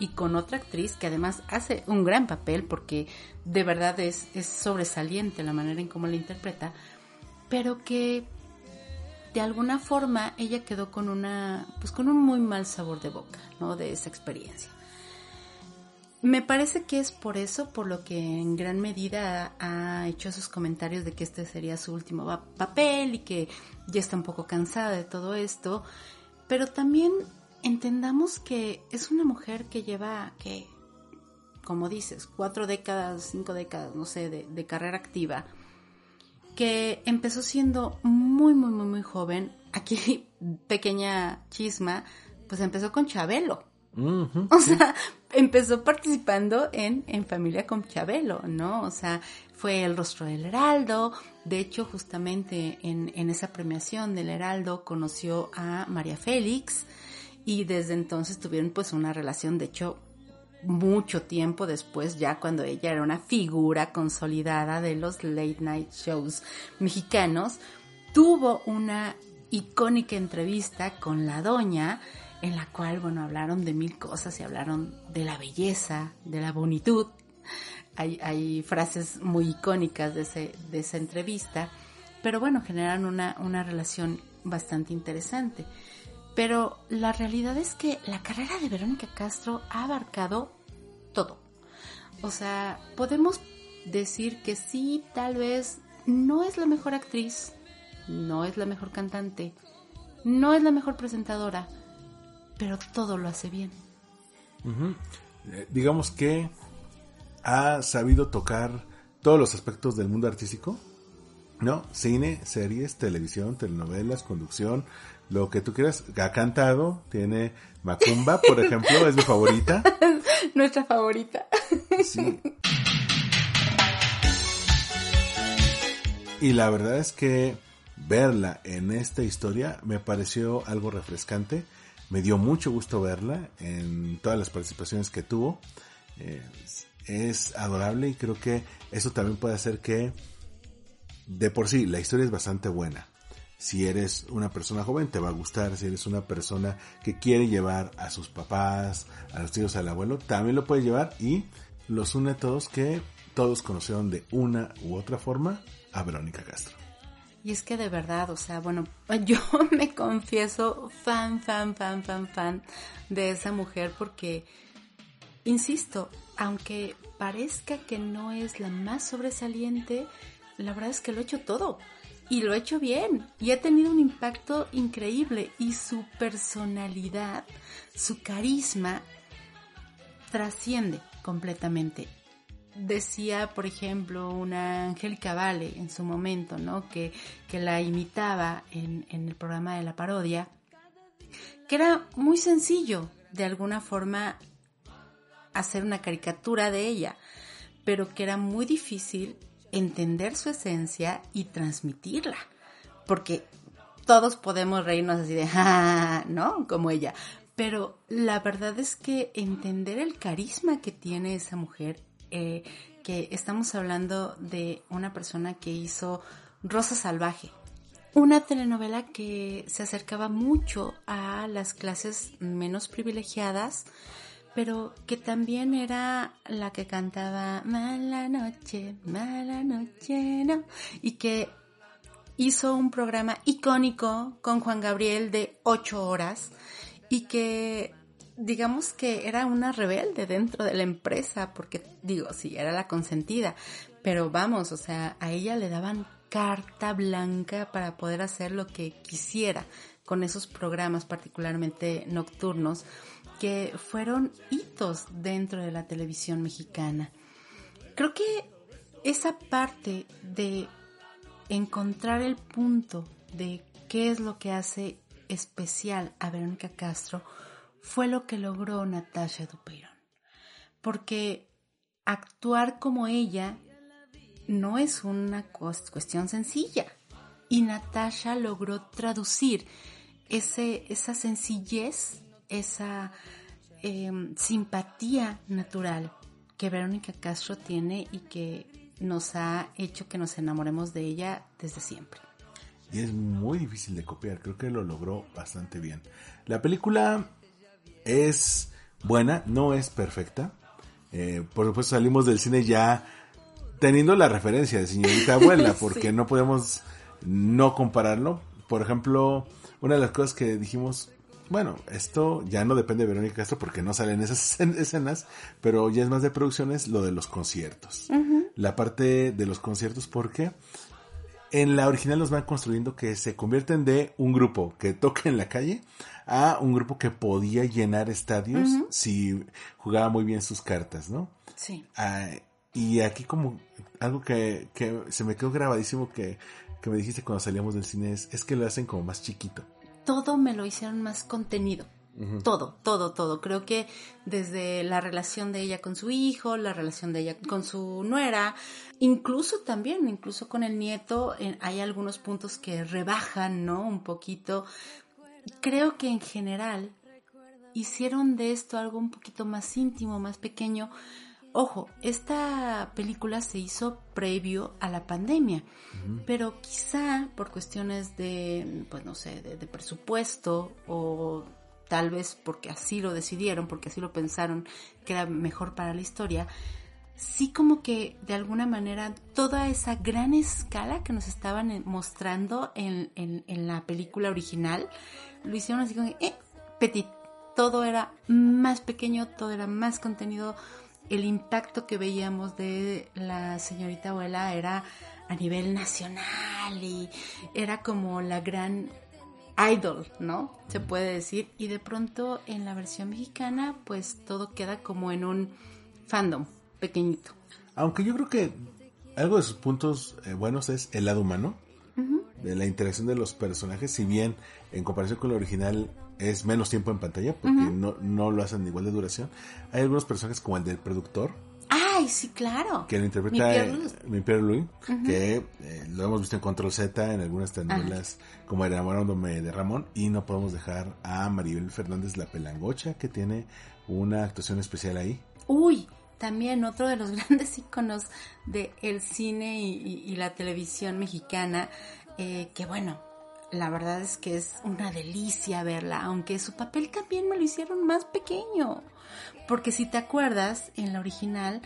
y con otra actriz que además hace un gran papel porque de verdad es, es sobresaliente la manera en cómo la interpreta, pero que de alguna forma ella quedó con una pues con un muy mal sabor de boca, ¿no? de esa experiencia. Me parece que es por eso por lo que en gran medida ha hecho esos comentarios de que este sería su último papel y que ya está un poco cansada de todo esto, pero también entendamos que es una mujer que lleva, que, como dices, cuatro décadas, cinco décadas, no sé, de, carrera activa, que empezó siendo muy, muy, muy, muy joven. Aquí, pequeña chisma, pues empezó con Chabelo. o sea, empezó participando en, en Familia con Chabelo, ¿no? O sea, fue el rostro del Heraldo. De hecho, justamente en, en esa premiación del Heraldo conoció a María Félix y desde entonces tuvieron pues una relación, de hecho, mucho tiempo después, ya cuando ella era una figura consolidada de los late night shows mexicanos, tuvo una icónica entrevista con la doña, en la cual, bueno, hablaron de mil cosas y hablaron de la belleza, de la bonitud. Hay, frases muy icónicas de, ese, de esa entrevista, pero bueno, generaron una, una relación bastante interesante. Pero la realidad es que la carrera de Verónica Castro ha abarcado todo. O sea, podemos decir que sí, tal vez no es la mejor actriz, no es la mejor cantante, no es la mejor presentadora, pero todo lo hace bien. Eh, digamos que ha sabido tocar todos los aspectos del mundo artístico, ¿no? Cine, series, televisión, telenovelas, conducción, lo que tú quieras. Ha cantado, tiene Macumba, por ejemplo, es mi favorita. Nuestra favorita. Sí. Y la verdad es que verla en esta historia me pareció algo refrescante. Me dio mucho gusto verla en todas las participaciones que tuvo. Eh, es adorable y creo que eso también puede hacer que de por sí la historia es bastante buena. Si eres una persona joven te va a gustar, si eres una persona que quiere llevar a sus papás, a los tíos, al abuelo, también lo puedes llevar. Y los une a todos que todos conocieron de una u otra forma a Verónica Castro. Y es que de verdad, o sea, bueno, yo me confieso fan, fan, fan, fan, fan de esa mujer porque, insisto, aunque parezca que no es la más sobresaliente, la verdad es que lo he hecho todo y lo ha hecho bien y ha tenido un impacto increíble y su personalidad, su carisma trasciende completamente. Decía, por ejemplo, una Angélica Vale en su momento, ¿no? Que, que la imitaba en, en el programa de la parodia, que era muy sencillo, de alguna forma, hacer una caricatura de ella, pero que era muy difícil entender su esencia y transmitirla, porque todos podemos reírnos así de, ¿no? Como ella. Pero la verdad es que entender el carisma que tiene esa mujer, eh, que estamos hablando de una persona que hizo Rosa Salvaje, una telenovela que se acercaba mucho a las clases menos privilegiadas, pero que también era la que cantaba Mala noche, mala noche, no, y que hizo un programa icónico con Juan Gabriel de ocho horas y que digamos que era una rebelde dentro de la empresa, porque digo, sí, era la consentida, pero vamos, o sea, a ella le daban carta blanca para poder hacer lo que quisiera con esos programas particularmente nocturnos que fueron hitos dentro de la televisión mexicana. Creo que esa parte de encontrar el punto de qué es lo que hace especial a Verónica Castro fue lo que logró Natasha Dupeirón. Porque actuar como ella no es una cuestión sencilla. Y Natasha logró traducir ese, esa sencillez, esa em, simpatía natural que Verónica Castro tiene y que nos ha hecho que nos enamoremos de ella desde siempre. Y es muy difícil de copiar, creo que lo logró bastante bien. La película es buena, no es perfecta. Eh, por supuesto salimos del cine ya teniendo la referencia de señorita abuela, porque no podemos no compararlo. Por ejemplo, una de las cosas que dijimos, bueno, esto ya no depende de Verónica Castro porque no salen esas escenas, pero ya es más de producciones lo de los conciertos. La parte de los conciertos porque en la original nos van construyendo que se convierten de un grupo que toca en la calle a un grupo que podía llenar estadios si jugaba muy bien sus cartas, ¿no? Sí. Ah, y aquí como algo que, que se me quedó grabadísimo que, que, me dijiste cuando salíamos del cine es, es, que lo hacen como más chiquito. Todo me lo hicieron más contenido. Todo, todo, todo. Creo que desde la relación de ella con su hijo, la relación de ella con su nuera, incluso también, incluso con el nieto, hay algunos puntos que rebajan, ¿no? Un poquito. Creo que en general hicieron de esto algo un poquito más íntimo, más pequeño, Ojo, esta película se hizo previo a la pandemia, pero quizá por cuestiones de, pues no sé, de, presupuesto o tal vez porque así lo decidieron, porque así lo pensaron que era mejor para la historia, sí como que de alguna manera toda esa gran escala que nos estaban mostrando en, en, la película original, lo hicieron así como, eh, petit, todo era más pequeño, todo era más contenido, el impacto que veíamos de la señorita abuela era a nivel nacional y era como la gran idol, ¿no? Se puede decir. Y de pronto en la versión mexicana, pues todo queda como en un fandom pequeñito. Aunque yo creo que algo de sus puntos eh, buenos es el lado humano, de la interacción de los personajes, si bien en comparación con el original es menos tiempo en pantalla porque no, no lo hacen igual de duración. Hay algunos personajes como el del productor. Ay, sí, claro. Que lo interpreta mi Pierre Louis, que eh, lo hemos visto en Control Z, en algunas telenovelas como Enamorándome de Ramón, y no podemos dejar a Maribel Fernández la pelangocha, que tiene una actuación especial ahí. Uy, también otro de los grandes iconos del el cine y, la televisión mexicana, eh, que bueno, la verdad es que es una delicia verla, aunque su papel también me lo hicieron más pequeño. Porque si te acuerdas, en la original,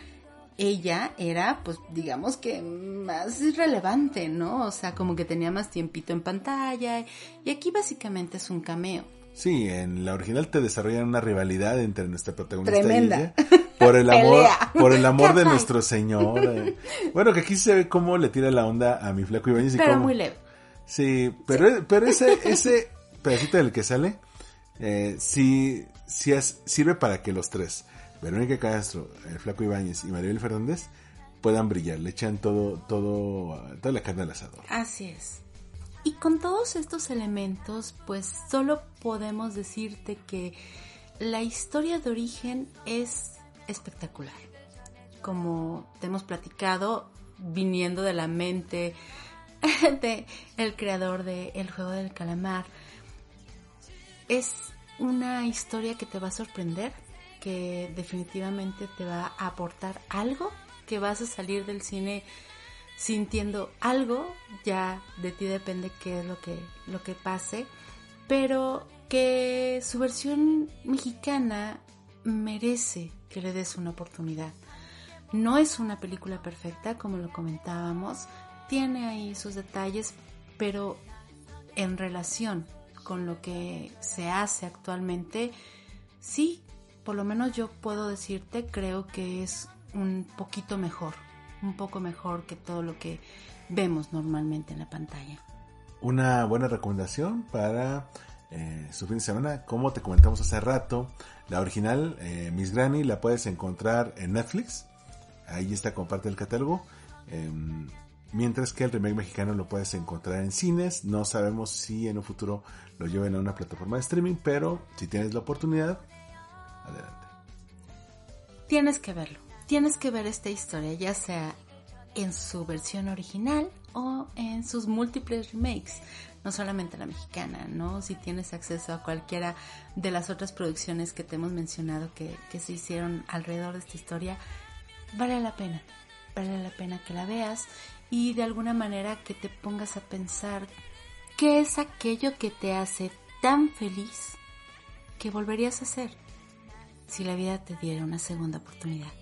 ella era, pues, digamos que más relevante, ¿no? O sea, como que tenía más tiempito en pantalla. Y aquí básicamente es un cameo. Sí, en la original te desarrollan una rivalidad entre nuestra protagonista y ella. Por el amor, por el amor de nuestro señor. Eh. Bueno, que aquí se ve cómo le tira la onda a mi flaco Ibáñez y Pero muy leve Sí, pero, pero ese, ese pedacito del que sale, eh, sí, sí es, sirve para que los tres, Verónica Castro, el Flaco Ibáñez y Maribel Fernández puedan brillar, le echan todo, todo, toda la carne al asador. Así es. Y con todos estos elementos, pues solo podemos decirte que la historia de origen es espectacular. Como te hemos platicado, viniendo de la mente de el creador de El juego del calamar, es una historia que te va a sorprender, que definitivamente te va a aportar algo, que vas a salir del cine sintiendo algo, ya de ti depende qué es lo que, lo que pase, pero que su versión mexicana merece que le des una oportunidad. No es una película perfecta, como lo comentábamos, tiene ahí sus detalles, pero en relación con lo que se hace actualmente, sí, por lo menos yo puedo decirte, creo que es un poquito mejor, un poco mejor que todo lo que vemos normalmente en la pantalla. Una buena recomendación para eh, su fin de semana, como te comentamos hace rato, la original eh, Miss Granny la puedes encontrar en Netflix, ahí está como parte del catálogo. Em, mientras que el remake mexicano lo puedes encontrar en cines. No sabemos si en un futuro lo lleven a una plataforma de streaming, pero si tienes la oportunidad, adelante. Tienes que verlo. Tienes que ver esta historia, ya sea en su versión original o en sus múltiples remakes, no solamente la mexicana, ¿no? Si tienes acceso a cualquiera de las otras producciones que te hemos mencionado que, que se hicieron alrededor de esta historia, vale la pena, vale la pena que la veas y de alguna manera que te pongas a pensar qué es aquello que te hace tan feliz que volverías a hacer si la vida te diera una segunda oportunidad.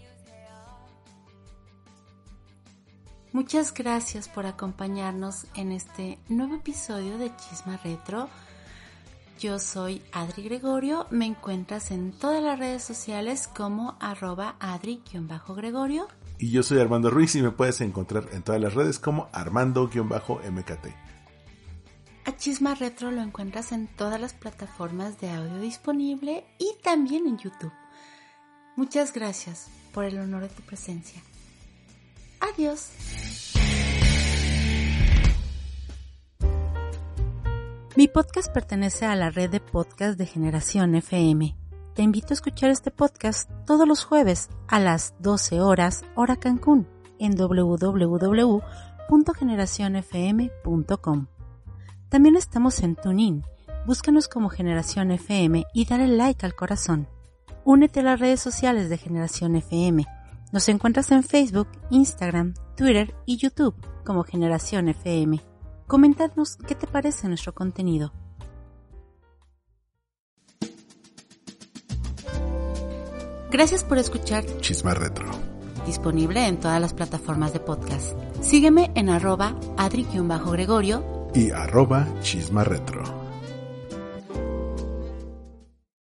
Muchas gracias por acompañarnos en este nuevo episodio de Chisma Retro. Yo soy Adri Gregorio, me encuentras en todas las redes sociales como arroba adri-gregorio y yo soy Armando Ruiz y me puedes encontrar en todas las redes como Armando-MKT. A Chisma Retro lo encuentras en todas las plataformas de audio disponible y también en YouTube. Muchas gracias por el honor de tu presencia. Adiós. Mi podcast pertenece a la red de podcast de Generación FM te invito a escuchar este podcast todos los jueves a las 12 horas hora Cancún en www.generacionfm.com. También estamos en TuneIn. Búscanos como Generación FM y dale like al corazón. Únete a las redes sociales de Generación FM. Nos encuentras en Facebook, Instagram, Twitter y YouTube como Generación FM. Coméntanos qué te parece nuestro contenido. Gracias por escuchar Chisma Retro. Disponible en todas las plataformas de podcast. Sígueme en arroba adri-gregorio y arroba Chisma Retro.